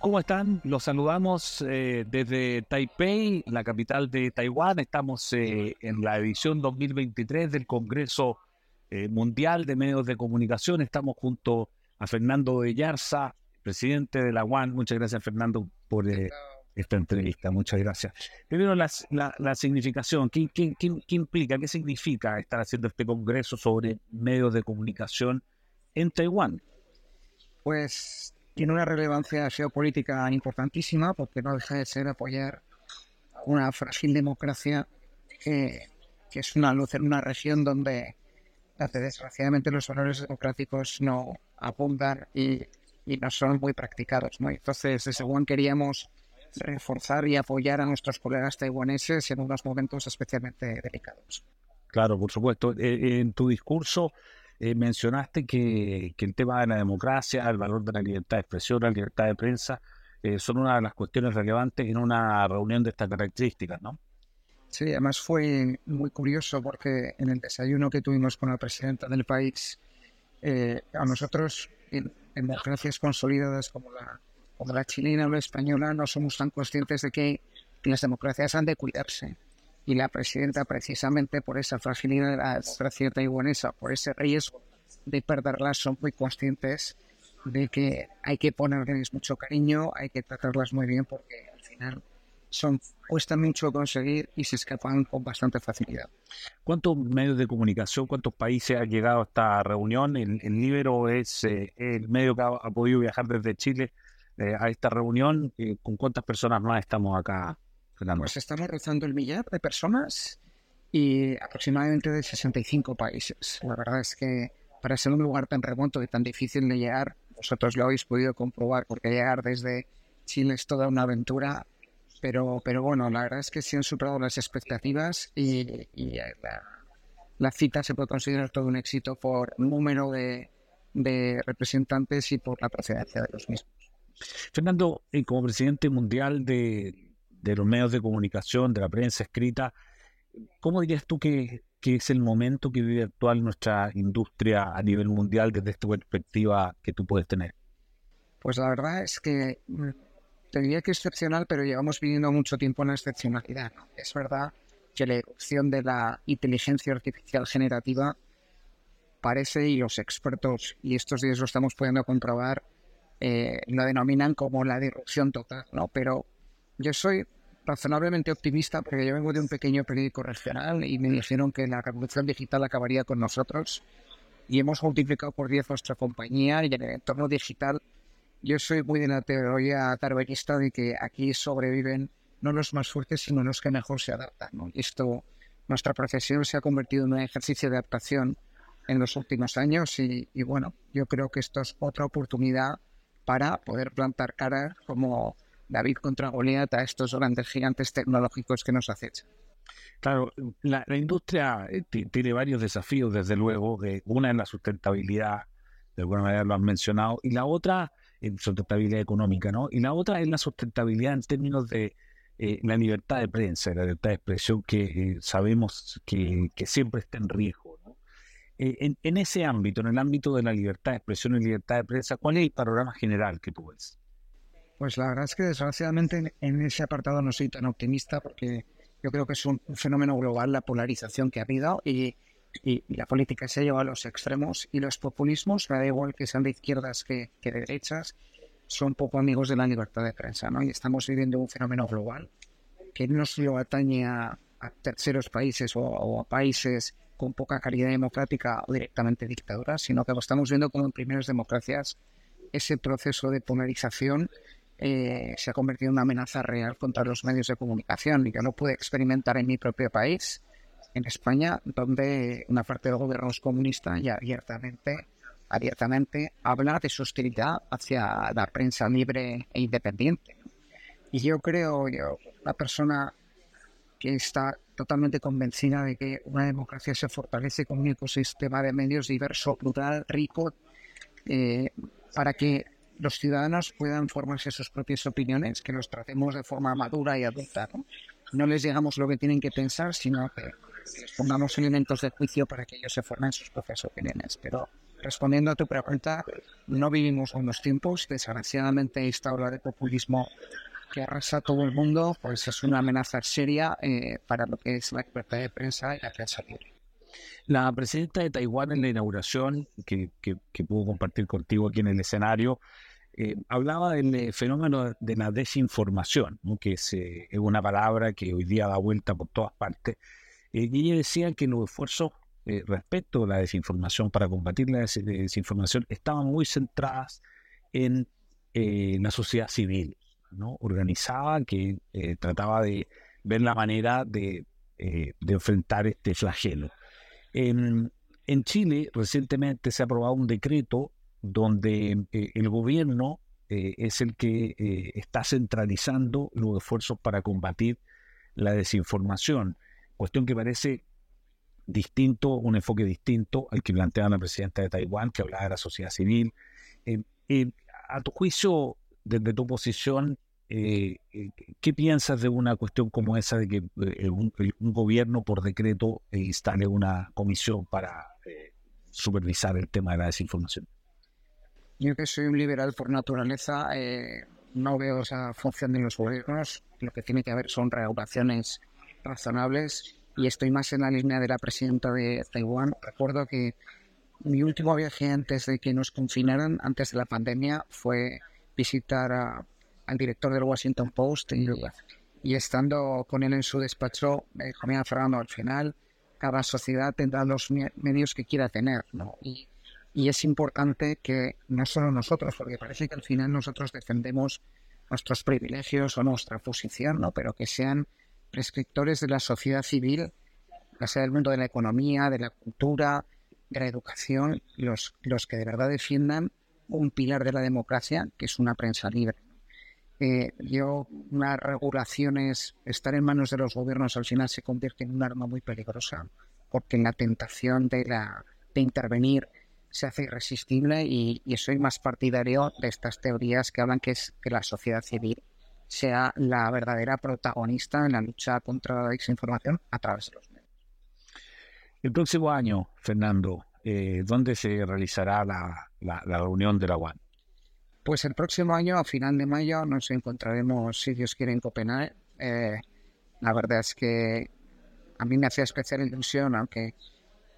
¿Cómo están? Los saludamos eh, desde Taipei, la capital de Taiwán. Estamos eh, en la edición 2023 del Congreso eh, Mundial de Medios de Comunicación. Estamos junto a Fernando de Yarza, presidente de la UAN. Muchas gracias, Fernando, por esta entrevista. Muchas gracias. Primero, la, significación. ¿Qué, qué, implica? ¿Qué significa estar haciendo este Congreso sobre medios de comunicación en Taiwán? Pues tiene una relevancia geopolítica importantísima porque no deja de ser apoyar una frágil democracia que, es una luz en una región donde desgraciadamente los valores democráticos no abundan y, no son muy practicados. ¿no? Entonces, desde One queríamos reforzar y apoyar a nuestros colegas taiwaneses en unos momentos especialmente delicados. Claro, por supuesto. Eh, en tu discurso eh, mencionaste que, el tema de la democracia, el valor de la libertad de expresión, la libertad de prensa, eh, son una de las cuestiones relevantes en una reunión de estas características, ¿no? Sí, además fue muy curioso porque en el desayuno que tuvimos con la presidenta del país, eh, a nosotros en, democracias consolidadas como la chilena o la española no somos tan conscientes de que las democracias han de cuidarse y la presidenta precisamente por esa fragilidad de la democracia taiwanesa, por ese riesgo de perderlas, son muy conscientes de que hay que ponerles mucho cariño, hay que tratarlas muy bien porque al final son cuesta mucho conseguir y se escapan con bastante facilidad. ¿Cuántos medios de comunicación, cuántos países han llegado a esta reunión? El, Libero es eh, el medio que ha, podido viajar desde Chile eh, a esta reunión. Eh, ¿Con cuántas personas más estamos acá pues estamos rozando el millar de personas y aproximadamente de 65 países. La verdad es que para ser un lugar tan remoto y tan difícil de llegar, vosotros lo habéis podido comprobar, porque llegar desde Chile es toda una aventura, pero, pero bueno, la verdad es que se han superado las expectativas y, la, cita se puede considerar todo un éxito por número de, de representantes y por la procedencia de los mismos. Fernando, eh, como presidente mundial de, de los medios de comunicación, de la prensa escrita, ¿cómo dirías tú que, es el momento que vive actual nuestra industria a nivel mundial desde esta perspectiva que tú puedes tener? Pues la verdad es que mm, diría que excepcional, pero llevamos viviendo mucho tiempo en la excepcionalidad. Es verdad que la erupción de la inteligencia artificial generativa parece, y los expertos, y estos días lo estamos pudiendo comprobar, eh, lo denominan como la disrupción total, ¿no? Pero yo soy razonablemente optimista porque yo vengo de un pequeño periódico regional y me dijeron que la revolución digital acabaría con nosotros y hemos multiplicado por 10 nuestra compañía y en el entorno digital yo soy muy de la teoría darwinista de que aquí sobreviven no los más fuertes sino los que mejor se adaptan. Y esto, nuestra profesión se ha convertido en un ejercicio de adaptación en los últimos años y, y bueno, yo creo que esto es otra oportunidad para poder plantar cara como David contra Goliat a estos grandes gigantes tecnológicos que nos acechan. Claro, la, industria eh, tiene varios desafíos, desde luego. una es la sustentabilidad, de alguna manera lo han mencionado, y la otra es sustentabilidad económica, ¿no? Y la otra es la sustentabilidad en términos de eh, la libertad de prensa, la libertad de expresión que eh, sabemos que, siempre está en riesgo. en, en, ese ámbito, en el ámbito de la libertad de expresión y libertad de prensa, ¿cuál es el panorama general que tú ves? Pues la verdad es que desgraciadamente en ese apartado no soy tan optimista porque yo creo que es un, fenómeno global la polarización que ha habido y, la política se ha llevado a los extremos y los populismos, me da igual que sean de izquierdas que, de derechas, son poco amigos de la libertad de prensa, ¿no? Y estamos viviendo un fenómeno global que no solo atañe a, terceros países o, a países con poca calidad democrática o directamente dictaduras, sino que lo estamos viendo como en primeras democracias ese proceso de polarización eh, se ha convertido en una amenaza real contra los medios de comunicación. Y yo lo pude experimentar en mi propio país, en España, donde una parte del gobierno es comunista y abiertamente, abiertamente habla de su hostilidad hacia la prensa libre e independiente. Y yo creo, yo, una persona que está totalmente convencida de que una democracia se fortalece con un ecosistema de medios diverso, plural, rico, eh, para que los ciudadanos puedan formarse sus propias opiniones, que los tratemos de forma madura y adulta. No, les digamos lo que tienen que pensar, sino que les pongamos elementos de juicio para que ellos se formen sus propias opiniones. Pero respondiendo a tu pregunta, no vivimos buenos tiempos. Desgraciadamente, esta ola de populismo que arrasa todo el mundo, pues es una amenaza seria eh, para lo que es la libertad de prensa y la prensa libre. La presidenta de Taiwán en la inauguración, que, que, pudo compartir contigo aquí en el escenario, eh, hablaba del eh, fenómeno de la desinformación, que es, una palabra que hoy día da vuelta por todas partes. y ella decía que los esfuerzos respecto a la desinformación, para combatir la desinformación, estaban muy centradas en la sociedad civil, ¿no? organizada que eh, trataba de ver la manera de, eh, enfrentar este flagelo. En, Chile recientemente se ha aprobado un decreto donde eh, el gobierno es el que está centralizando los esfuerzos para combatir la desinformación, cuestión que parece distinto, un enfoque distinto al que planteaba la presidenta de Taiwán, que hablaba de la sociedad civil. a tu juicio, desde tu posición, eh, eh, ¿qué piensas de una cuestión como esa de que eh, un, gobierno por decreto instale una comisión para supervisar el tema de la desinformación? Yo que soy un liberal por naturaleza, no veo esa función de los gobiernos. Lo que tiene que haber son regulaciones razonables y estoy más en la línea de la presidenta de Taiwán. Recuerdo que mi último viaje antes de que nos confinaran, antes de la pandemia, fue visitar al director del Washington Post y, y estando con él en su despacho, me comía Fernando, al final cada sociedad tendrá los medios que quiera tener, ¿no? Y, y es importante que no solo nosotros, porque parece que al final nosotros defendemos nuestros privilegios o nuestra posición, ¿no? Pero que sean prescriptores de la sociedad civil, ya sea del mundo de la economía, de la cultura, de la educación, los, los que de verdad defiendan un pilar de la democracia, que es una prensa libre. Eh, yo, unas regulaciones, estar en manos de los gobiernos al final se convierte en un arma muy peligrosa, porque la tentación de, la, de intervenir se hace irresistible y, soy más partidario de estas teorías que hablan que es que la sociedad civil sea la verdadera protagonista en la lucha contra la desinformación a través de los medios. El próximo año, Fernando, eh, ¿dónde se realizará la, la, reunión de la UAN? Pues el próximo año, a final de mayo, nos encontraremos, si Dios quiere, en Copenhague. Eh, la verdad es que a mí me hacía especial ilusión, aunque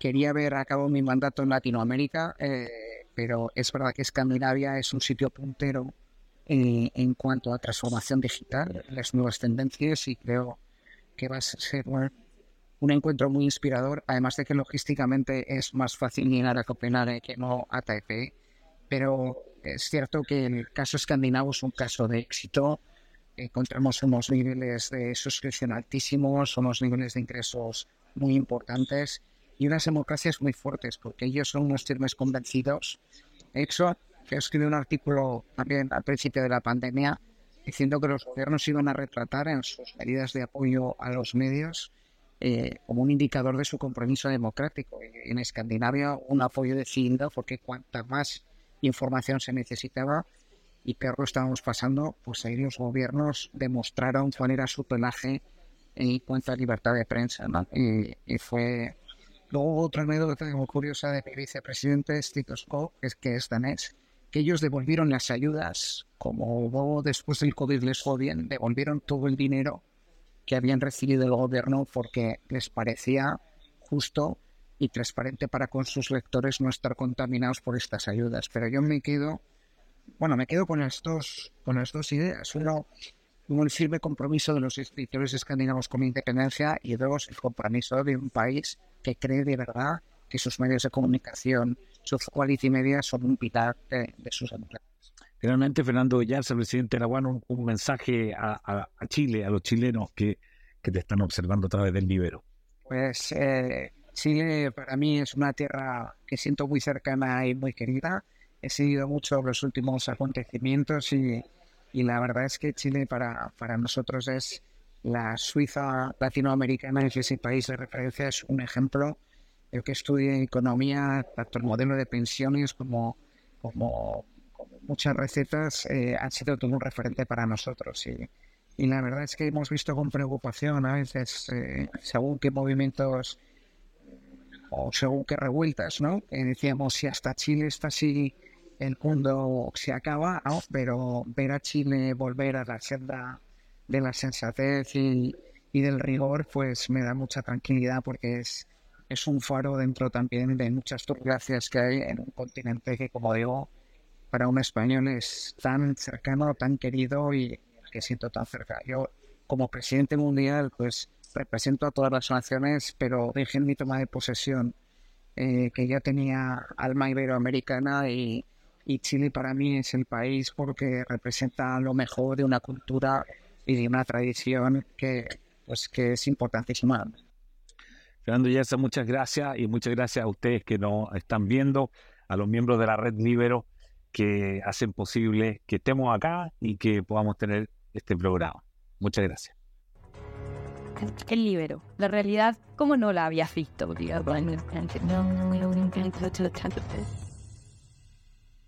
quería ver a cabo mi mandato en Latinoamérica, eh, pero es verdad que Escandinavia es un sitio puntero en, cuanto a transformación digital, las nuevas tendencias y creo que va a ser un encuentro muy inspirador, además de que logísticamente es más fácil llegar a Copenhague que no a Taipei, pero es cierto que el caso escandinavo es un caso de éxito, encontramos unos niveles de suscripción altísimos, unos niveles de ingresos muy importantes y unas democracias muy fuertes, porque ellos son unos firmes convencidos. hecho, que escribió un artículo también al principio de la pandemia diciendo que los gobiernos iban a retratar en sus medidas de apoyo a los medios eh, como un indicador de su compromiso democrático. En Escandinavia un apoyo decidido porque cuanta más información se necesitaba y peor estábamos pasando, pues ahí los gobiernos demostraron cuál era su pelaje en cuanto a libertad de prensa. Y, fue... Luego otra anécdota muy curiosa de mi vicepresidente Skov, que es que es danés, que ellos devolvieron las ayudas, como después del COVID les bien, devolvieron todo el dinero que habían recibido el gobierno porque les parecía justo y transparente para con sus lectores no estar contaminados por estas ayudas. Pero yo me quedo, bueno, me quedo con las dos, con las dos ideas. Uno, un firme compromiso de los escritores escandinavos con independencia y dos, el compromiso de un país que cree de verdad que sus medios de comunicación sus quality media son un pilar de, sus empleados. Finalmente, Fernando el presidente de la UAN, un, mensaje a, Chile, a los chilenos que, que, te están observando a través del Libero. Pues eh, Chile para mí es una tierra que siento muy cercana y muy querida. He seguido mucho los últimos acontecimientos y, y la verdad es que Chile para, para nosotros es la Suiza latinoamericana, es ese país de referencia, es un ejemplo yo que estudié economía, tanto el modelo de pensiones como, como, muchas recetas eh, han sido todo un referente para nosotros. Y, y, la verdad es que hemos visto con preocupación a veces, eh, según qué movimientos o según qué revueltas, ¿no? decíamos, si hasta Chile está así, el mundo se acaba, ¿no? Pero ver a Chile volver a la senda de la sensatez y, del rigor, pues me da mucha tranquilidad porque es, es un faro dentro también de muchas turbulencias que hay en un continente que, como digo, para un español es tan cercano, tan querido y que siento tan cerca. Yo, como presidente mundial, pues represento a todas las naciones, pero en mi toma de posesión eh, que ya tenía alma iberoamericana y, y Chile para mí es el país porque representa lo mejor de una cultura y de una tradición que, pues, que es importantísima. Fernando Yerza, muchas gracias y muchas gracias a ustedes que nos están viendo, a los miembros de la Red Libero que hacen posible que estemos acá y que podamos tener este programa. Muchas gracias. El libero, la realidad como no la habías visto.